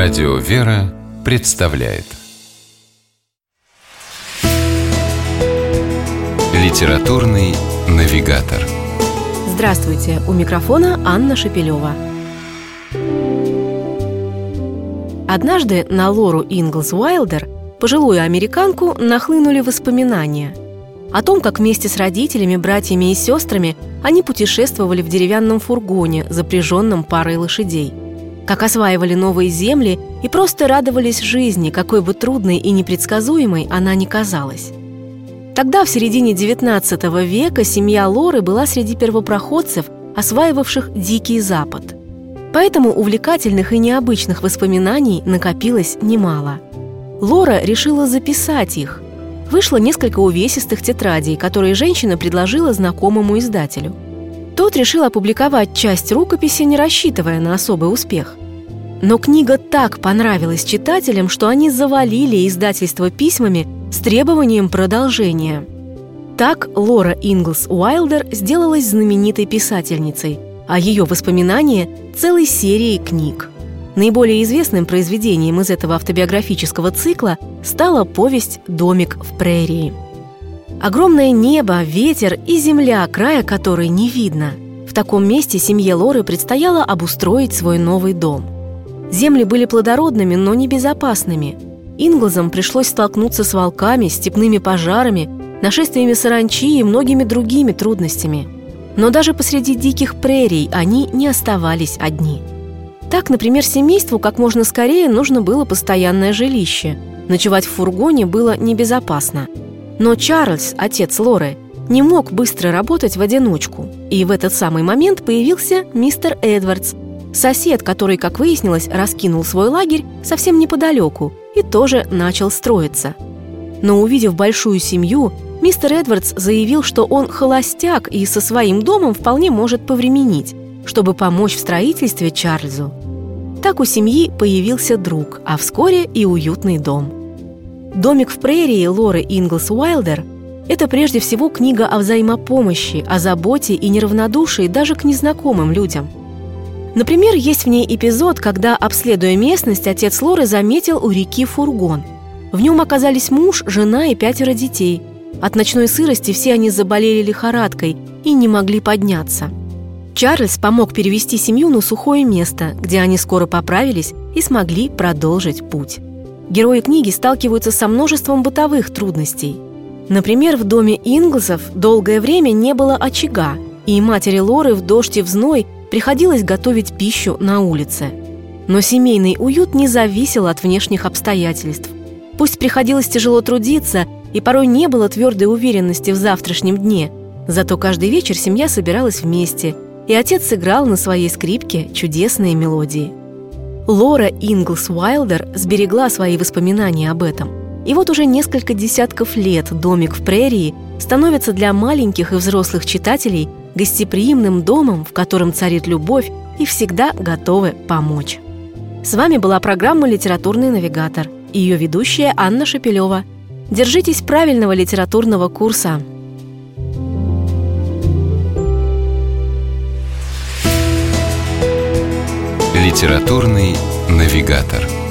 Радио «Вера» представляет Литературный навигатор Здравствуйте! У микрофона Анна Шепелева. Однажды на Лору Инглс Уайлдер, пожилую американку, нахлынули воспоминания о том, как вместе с родителями, братьями и сестрами они путешествовали в деревянном фургоне, запряженном парой лошадей – как осваивали новые земли и просто радовались жизни, какой бы трудной и непредсказуемой она ни казалась. Тогда, в середине XIX века, семья Лоры была среди первопроходцев, осваивавших Дикий Запад. Поэтому увлекательных и необычных воспоминаний накопилось немало. Лора решила записать их. Вышло несколько увесистых тетрадей, которые женщина предложила знакомому издателю – тот решил опубликовать часть рукописи, не рассчитывая на особый успех. Но книга так понравилась читателям, что они завалили издательство письмами с требованием продолжения. Так Лора Инглс Уайлдер сделалась знаменитой писательницей, а ее воспоминания – целой серией книг. Наиболее известным произведением из этого автобиографического цикла стала повесть «Домик в прерии». Огромное небо, ветер и земля, края которой не видно. В таком месте семье Лоры предстояло обустроить свой новый дом. Земли были плодородными, но небезопасными. Инглзам пришлось столкнуться с волками, степными пожарами, нашествиями саранчи и многими другими трудностями. Но даже посреди диких прерий они не оставались одни. Так, например, семейству как можно скорее нужно было постоянное жилище. Ночевать в фургоне было небезопасно – но Чарльз, отец Лоры, не мог быстро работать в одиночку. И в этот самый момент появился мистер Эдвардс, сосед, который, как выяснилось, раскинул свой лагерь совсем неподалеку и тоже начал строиться. Но увидев большую семью, мистер Эдвардс заявил, что он холостяк и со своим домом вполне может повременить, чтобы помочь в строительстве Чарльзу. Так у семьи появился друг, а вскоре и уютный дом – «Домик в прерии» Лоры Инглс Уайлдер – это прежде всего книга о взаимопомощи, о заботе и неравнодушии даже к незнакомым людям. Например, есть в ней эпизод, когда, обследуя местность, отец Лоры заметил у реки фургон. В нем оказались муж, жена и пятеро детей. От ночной сырости все они заболели лихорадкой и не могли подняться. Чарльз помог перевести семью на сухое место, где они скоро поправились и смогли продолжить путь. Герои книги сталкиваются со множеством бытовых трудностей. Например, в доме Инглсов долгое время не было очага, и матери Лоры в дождь и в зной приходилось готовить пищу на улице. Но семейный уют не зависел от внешних обстоятельств. Пусть приходилось тяжело трудиться, и порой не было твердой уверенности в завтрашнем дне, зато каждый вечер семья собиралась вместе, и отец сыграл на своей скрипке чудесные мелодии. Лора Инглс Уайлдер сберегла свои воспоминания об этом. И вот уже несколько десятков лет «Домик в прерии» становится для маленьких и взрослых читателей гостеприимным домом, в котором царит любовь и всегда готовы помочь. С вами была программа «Литературный навигатор» и ее ведущая Анна Шепелева. Держитесь правильного литературного курса. Литературный навигатор.